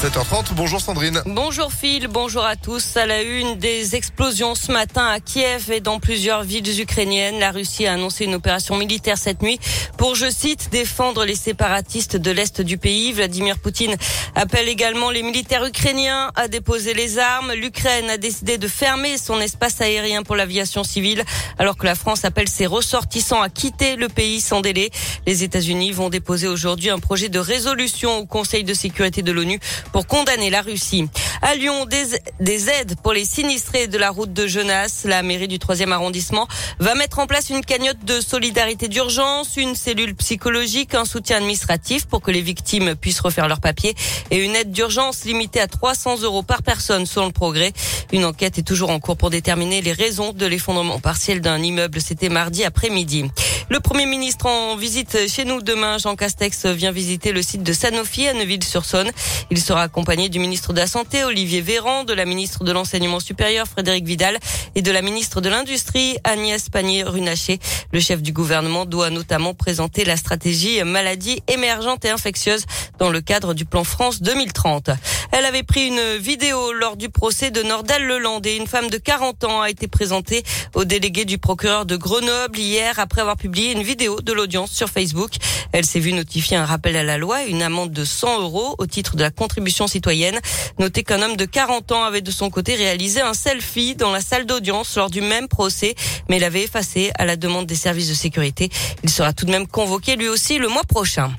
7h30. Bonjour Sandrine. Bonjour Phil, bonjour à tous. À la une des explosions ce matin à Kiev et dans plusieurs villes ukrainiennes, la Russie a annoncé une opération militaire cette nuit pour, je cite, défendre les séparatistes de l'Est du pays. Vladimir Poutine appelle également les militaires ukrainiens à déposer les armes. L'Ukraine a décidé de fermer son espace aérien pour l'aviation civile alors que la France appelle ses ressortissants à quitter le pays sans délai. Les États-Unis vont déposer aujourd'hui un projet de résolution au Conseil de sécurité de l'ONU pour condamner la Russie. À Lyon, des, des, aides pour les sinistrés de la route de Genasse. La mairie du 3e arrondissement va mettre en place une cagnotte de solidarité d'urgence, une cellule psychologique, un soutien administratif pour que les victimes puissent refaire leurs papiers et une aide d'urgence limitée à 300 euros par personne selon le progrès. Une enquête est toujours en cours pour déterminer les raisons de l'effondrement partiel d'un immeuble. C'était mardi après-midi. Le Premier ministre en visite chez nous demain, Jean Castex vient visiter le site de Sanofi à Neuville-sur-Saône. Il sera accompagné du ministre de la Santé, Olivier Véran, de la ministre de l'Enseignement supérieur, Frédéric Vidal, et de la ministre de l'Industrie, Agnès Pannier-Runacher. Le chef du gouvernement doit notamment présenter la stratégie maladie émergente et infectieuse dans le cadre du plan France 2030. Elle avait pris une vidéo lors du procès de Nordal et une femme de 40 ans a été présentée au délégué du procureur de Grenoble hier après avoir publié une vidéo de l'audience sur Facebook. Elle s'est vue notifier un rappel à la loi une amende de 100 euros au titre de la contribution citoyenne. Notez qu'un homme de 40 ans avait de son côté réalisé un selfie dans la salle d'audience lors du même procès, mais il avait effacé à la demande des services de sécurité. Il sera tout de même convoqué lui aussi le mois prochain.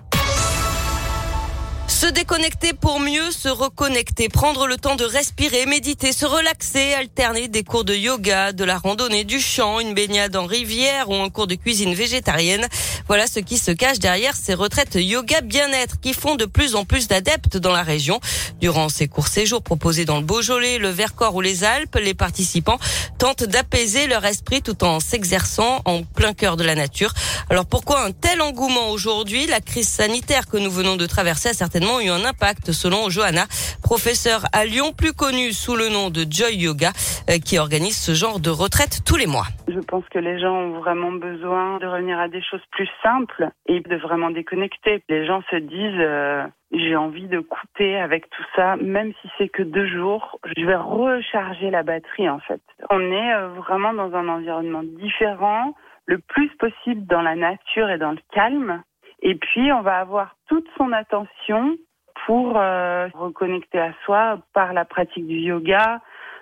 Se déconnecter pour mieux se reconnecter, prendre le temps de respirer, méditer, se relaxer, alterner des cours de yoga, de la randonnée, du chant, une baignade en rivière ou un cours de cuisine végétarienne. Voilà ce qui se cache derrière ces retraites yoga bien-être qui font de plus en plus d'adeptes dans la région. Durant ces courts séjours proposés dans le Beaujolais, le Vercors ou les Alpes, les participants tentent d'apaiser leur esprit tout en s'exerçant en plein cœur de la nature. Alors pourquoi un tel engouement aujourd'hui? La crise sanitaire que nous venons de traverser a certainement eu un impact selon Johanna, professeure à Lyon, plus connue sous le nom de Joy Yoga, euh, qui organise ce genre de retraite tous les mois. Je pense que les gens ont vraiment besoin de revenir à des choses plus simples et de vraiment déconnecter. Les gens se disent euh, j'ai envie de couper avec tout ça, même si c'est que deux jours, je vais recharger la batterie en fait. On est euh, vraiment dans un environnement différent, le plus possible dans la nature et dans le calme. Et puis, on va avoir toute son attention pour euh, reconnecter à soi par la pratique du yoga,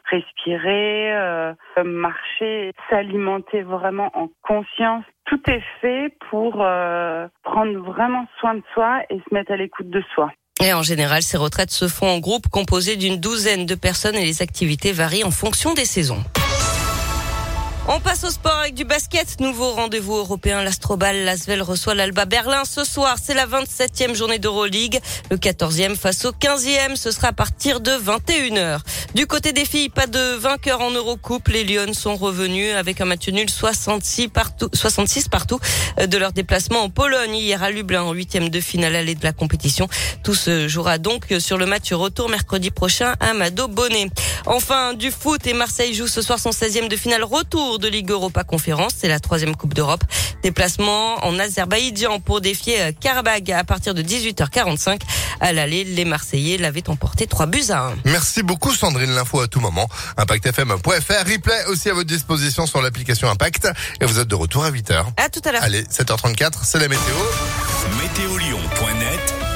respirer, euh, marcher, s'alimenter vraiment en conscience. Tout est fait pour euh, prendre vraiment soin de soi et se mettre à l'écoute de soi. Et en général, ces retraites se font en groupe composé d'une douzaine de personnes et les activités varient en fonction des saisons. On passe au sport avec du basket. Nouveau rendez-vous européen. L'Astrobal, Lasvel reçoit l'Alba Berlin ce soir. C'est la 27e journée d'Euroleague. Le 14e face au 15e. Ce sera à partir de 21h. Du côté des filles, pas de vainqueur en Eurocoupe. Les Lyonnes sont revenus avec un match nul 66 partout, 66 partout de leur déplacement en Pologne hier à Lublin en huitième de finale allée de la compétition. Tout se jouera donc sur le match retour mercredi prochain à Mado Bonnet. Enfin, du foot et Marseille joue ce soir son 16e de finale retour de Ligue Europa Conférence. C'est la troisième Coupe d'Europe. Déplacement en Azerbaïdjan pour défier euh, Karabag à partir de 18h45. À l'aller, les Marseillais l'avaient emporté 3 buts à 1. Merci beaucoup Sandrine, l'info à tout moment. ImpactFM.fr, replay aussi à votre disposition sur l'application Impact. Et vous êtes de retour à 8h. À tout à l'heure. Allez, 7h34, c'est la météo. Météolion.net